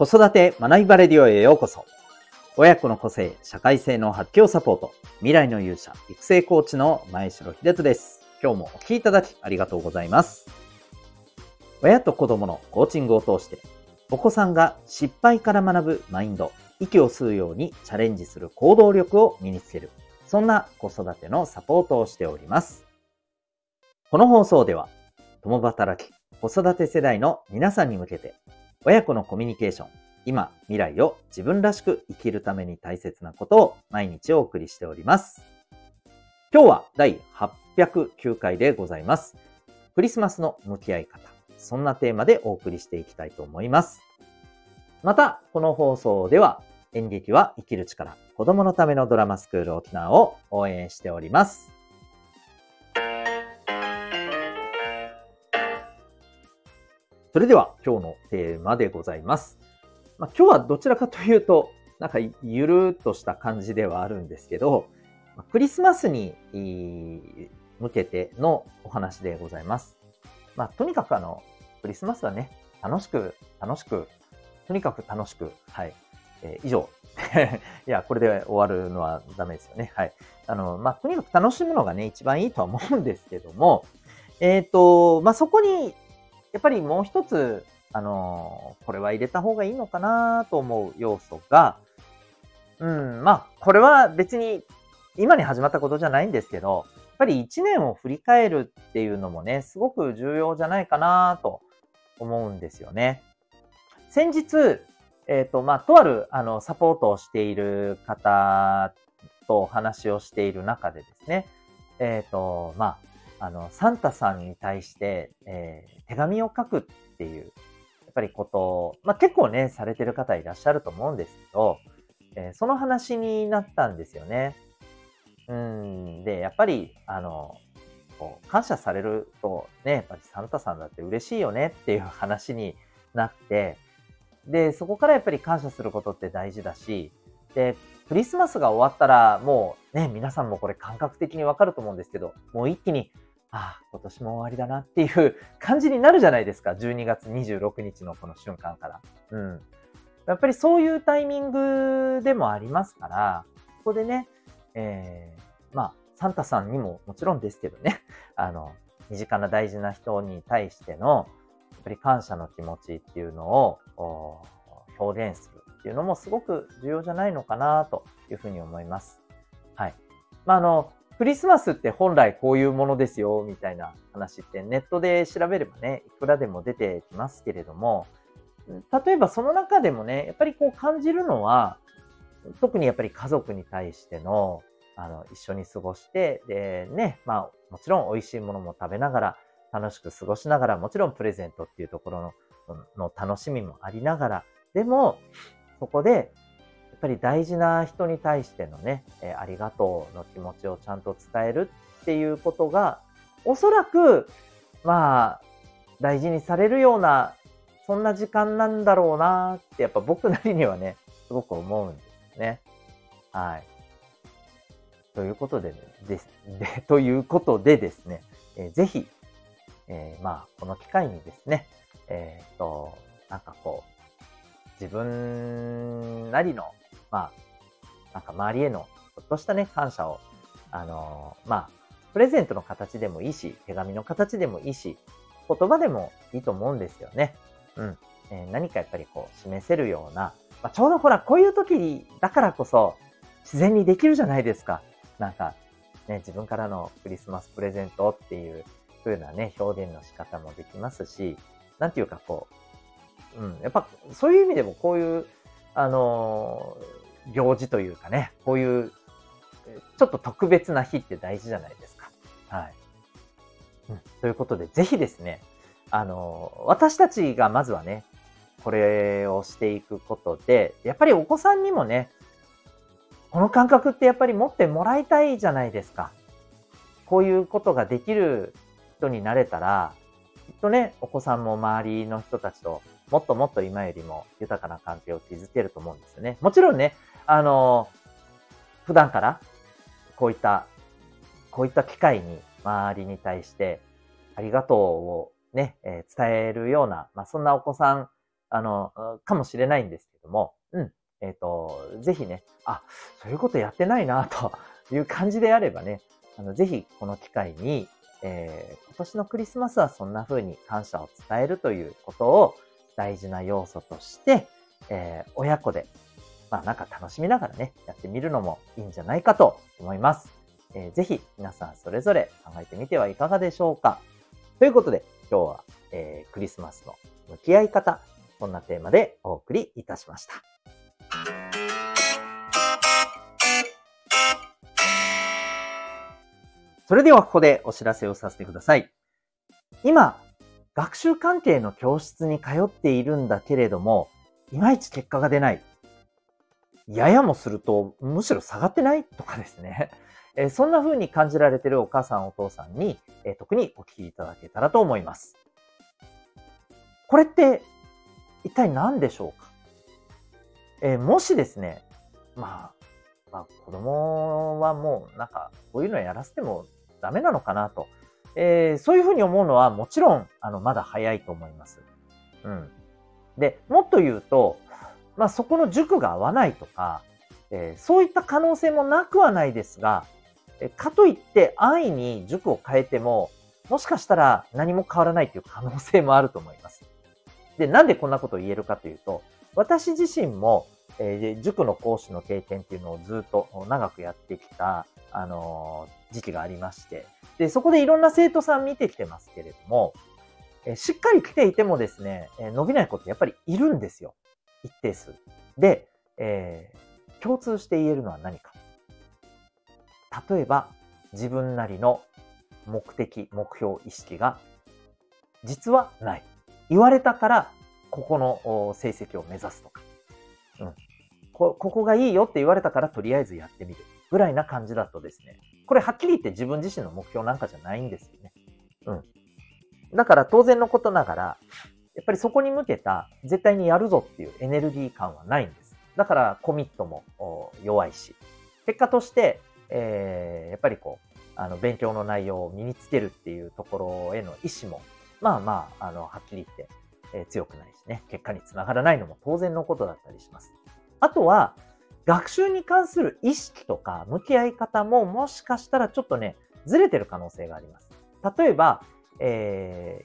子育て学びバレディオへようこそ。親子の個性、社会性の発揮をサポート。未来の勇者、育成コーチの前城秀人です。今日もお聴きいただきありがとうございます。親と子供のコーチングを通して、お子さんが失敗から学ぶマインド、息を吸うようにチャレンジする行動力を身につける。そんな子育てのサポートをしております。この放送では、共働き、子育て世代の皆さんに向けて、親子のコミュニケーション、今、未来を自分らしく生きるために大切なことを毎日お送りしております。今日は第809回でございます。クリスマスの向き合い方。そんなテーマでお送りしていきたいと思います。また、この放送では演劇は生きる力、子供のためのドラマスクール沖縄を応援しております。それでは今日のテーマでございます。まあ、今日はどちらかというと、なんかゆるっとした感じではあるんですけど、クリスマスに向けてのお話でございます。まあ、とにかくあの、クリスマスはね、楽しく、楽しく、とにかく楽しく、はい。えー、以上。いや、これで終わるのはダメですよね。はい。あの、まあ、とにかく楽しむのがね、一番いいとは思うんですけども、えっ、ー、と、まあ、そこにやっぱりもう一つ、あのこれは入れた方がいいのかなと思う要素が、うん、まあ、これは別に今に始まったことじゃないんですけど、やっぱり一年を振り返るっていうのもね、すごく重要じゃないかなと思うんですよね。先日、えっ、ー、と、まあ、とある、あの、サポートをしている方とお話をしている中でですね、えっ、ー、と、まあ、あの、サンタさんに対して、えー、手紙を書くっていう、やっぱりことを、まあ、結構ね、されてる方いらっしゃると思うんですけど、えー、その話になったんですよね。うん、で、やっぱり、あの、こう感謝されるとね、やっぱりサンタさんだって嬉しいよねっていう話になって、で、そこからやっぱり感謝することって大事だし、で、クリスマスが終わったらもうね、皆さんもこれ感覚的にわかると思うんですけど、もう一気にああ、今年も終わりだなっていう感じになるじゃないですか。12月26日のこの瞬間から。うん。やっぱりそういうタイミングでもありますから、ここでね、えー、まあ、サンタさんにももちろんですけどね、あの、身近な大事な人に対しての、やっぱり感謝の気持ちっていうのを表現するっていうのもすごく重要じゃないのかなというふうに思います。はい。まあ、あの、クリスマスって本来こういうものですよ、みたいな話ってネットで調べればね、いくらでも出てきますけれども、例えばその中でもね、やっぱりこう感じるのは、特にやっぱり家族に対しての、あの、一緒に過ごして、で、ね、まあ、もちろん美味しいものも食べながら、楽しく過ごしながら、もちろんプレゼントっていうところのの楽しみもありながら、でも、そこでっぱり大事な人に対してのね、えありがとうの気持ちをちゃんと伝えるっていうことが、おそらく、まあ、大事にされるような、そんな時間なんだろうなって、やっぱ僕なりにはね、すごく思うんですね。はい。ということで、ね、です。で、ということでですね、えー、ぜひ、えー、まあ、この機会にですね、えっ、と、なんかこう、自分なりのまあ、なんか周りへのちょっとしたね、感謝を、あのー、まあ、プレゼントの形でもいいし、手紙の形でもいいし、言葉でもいいと思うんですよね。うん。えー、何かやっぱりこう、示せるような、まあ、ちょうどほら、こういう時だからこそ、自然にできるじゃないですか。なんか、ね、自分からのクリスマスプレゼントっていう風なね、表現の仕方もできますし、なんていうかこう、うん、やっぱそういう意味でもこういう、あの行事というかね、こういう、ちょっと特別な日って大事じゃないですか。はい。うん、ということで、ぜひですね、あの、私たちがまずはね、これをしていくことで、やっぱりお子さんにもね、この感覚ってやっぱり持ってもらいたいじゃないですか。こういうことができる人になれたら、きっとね、お子さんも周りの人たちともっともっと今よりも豊かな関係を築けると思うんですよね。もちろんね、あの、普段からこういった、こういった機会に周りに対してありがとうをね、えー、伝えるような、まあ、そんなお子さんあの、かもしれないんですけども、うん。えっ、ー、と、ぜひね、あ、そういうことやってないな、という感じであればね、あの、ぜひこの機会に、えー、今年のクリスマスはそんな風に感謝を伝えるということを大事な要素として、えー、親子で、まあなんか楽しみながらね、やってみるのもいいんじゃないかと思います。えー、ぜひ皆さんそれぞれ考えてみてはいかがでしょうか。ということで、今日は、えー、クリスマスの向き合い方、こんなテーマでお送りいたしました。それではここでお知らせをさせてください。今、学習関係の教室に通っているんだけれども、いまいち結果が出ない。ややもすると、むしろ下がってないとかですね。えそんな風に感じられているお母さんお父さんに、え特にお聞きいただけたらと思います。これって一体何でしょうか？えー、もしですね、まあ、まあ、子供はもうなんかこういうのやらせてもダメなのかなと、えー、そういうふうに思うのはもちろんあのまだ早いと思います。うん。で、もっと言うと、まあそこの塾が合わないとか、えー、そういった可能性もなくはないですが、えかといって安易に塾を変えても、もしかしたら何も変わらないという可能性もあると思います。で、なんでこんなことを言えるかというと、私自身も、えー、塾の講師の経験っていうのをずっと長くやってきた、あのー、時期がありまして、で、そこでいろんな生徒さん見てきてますけれども、えー、しっかり来ていてもですね、え伸びない子ってやっぱりいるんですよ。一定数。で、え共通して言えるのは何か。例えば、自分なりの目的、目標意識が実はない。言われたから、ここの成績を目指すとか、うん。こ、ここがいいよって言われたから、とりあえずやってみる。ぐらいな感じだとですね、これはっきり言って自分自身の目標なんかじゃないんですよね。うん。だから当然のことながら、やっぱりそこに向けた絶対にやるぞっていうエネルギー感はないんです。だからコミットも弱いし、結果として、えー、やっぱりこう、あの、勉強の内容を身につけるっていうところへの意思もまあまあ、あの、はっきり言って、えー、強くないしね、結果につながらないのも当然のことだったりします。あとは、学習に関する意識とか向き合い方ももしかしたらちょっとね、ずれてる可能性があります。例えば、え、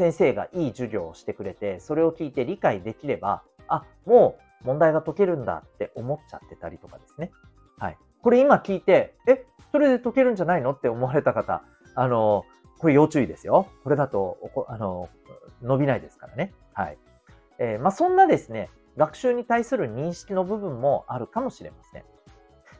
先生がいい授業をしてくれて、それを聞いて理解できれば、あ、もう問題が解けるんだって思っちゃってたりとかですね。はい。これ今聞いて、え、それで解けるんじゃないのって思われた方、あの、これ要注意ですよ。これだと、あの、伸びないですからね。はい。えー、まあ、そんなですね、学習に対する認識の部分もあるかもしれません。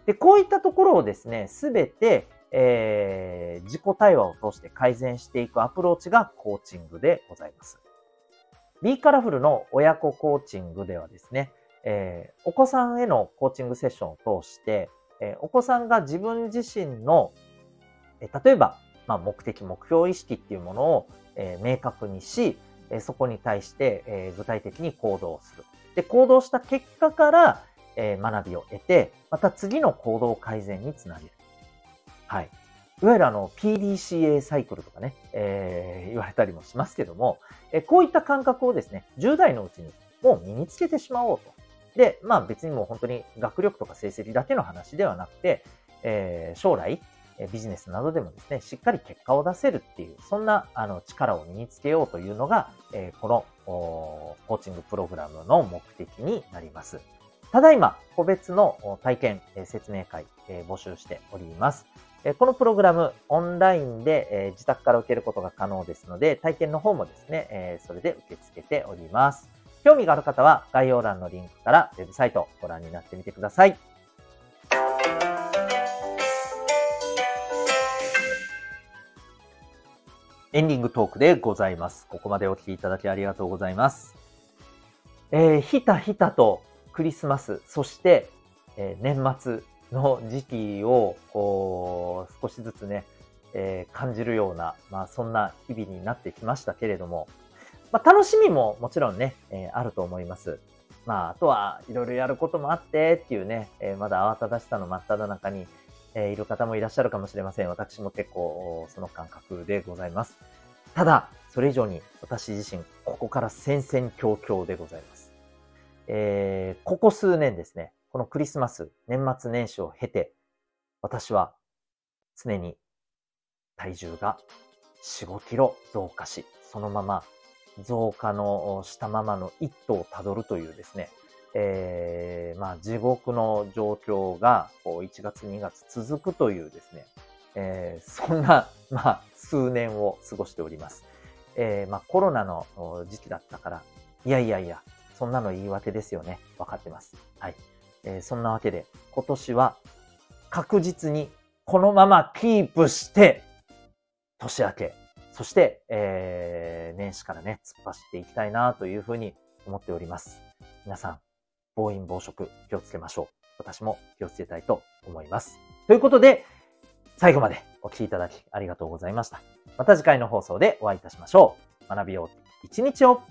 で、こういったところをですね、すべて、えー、自己対話を通して改善していくアプローチがコーチングでございます。B カラフルの親子コーチングではですね、えー、お子さんへのコーチングセッションを通して、えー、お子さんが自分自身の、えー、例えばまあ、目的、目標意識っていうものを、えー、明確にし、えー、そこに対して、えー、具体的に行動する。で、行動した結果から、えー、学びを得て、また次の行動改善につなげる。はい。いわゆるあの PDCA サイクルとかね、えー、言われたりもしますけども、え、こういった感覚をですね、10代のうちにもう身につけてしまおうと。で、まあ別にもう本当に学力とか成績だけの話ではなくて、えー、将来、ビジネスなどでもですね、しっかり結果を出せるっていう、そんなあの力を身につけようというのが、えこのコーチングプログラムの目的になります。ただいま、個別の体験、説明会、募集しております。このプログラム、オンラインで自宅から受けることが可能ですので、体験の方もですね、それで受け付けております。興味がある方は概要欄のリンクからウェブサイトをご覧になってみてください。エンディングトークでございます。ここまでお聴きいただきありがとうございます。えー、ひたひたとクリスマス、そして、えー、年末の時期を、こう、少しずつね、えー、感じるような、まあそんな日々になってきましたけれども、まあ楽しみももちろんね、えー、あると思います。まああとはいろいろやることもあってっていうね、えー、まだ慌ただしさの真っ只中に、え、いる方もいらっしゃるかもしれません。私も結構その感覚でございます。ただ、それ以上に私自身、ここから戦々恐々でございます。えー、ここ数年ですね、このクリスマス、年末年始を経て、私は常に体重が4、5キロ増加し、そのまま増加のしたままの一途をたどるというですね、えー、まあ地獄の状況がこう1月2月続くというですね、えー、そんな、まあ、数年を過ごしております。えー、まあコロナの時期だったから、いやいやいや、そんなの言い訳ですよね。わかってます。はい。えー、そんなわけで、今年は確実にこのままキープして、年明け、そして、えー、年始からね、突っ走っていきたいなというふうに思っております。皆さん、暴飲暴食気をつけましょう。私も気をつけたいと思います。ということで、最後までお聴きいただきありがとうございました。また次回の放送でお会いいたしましょう。学びよう一日を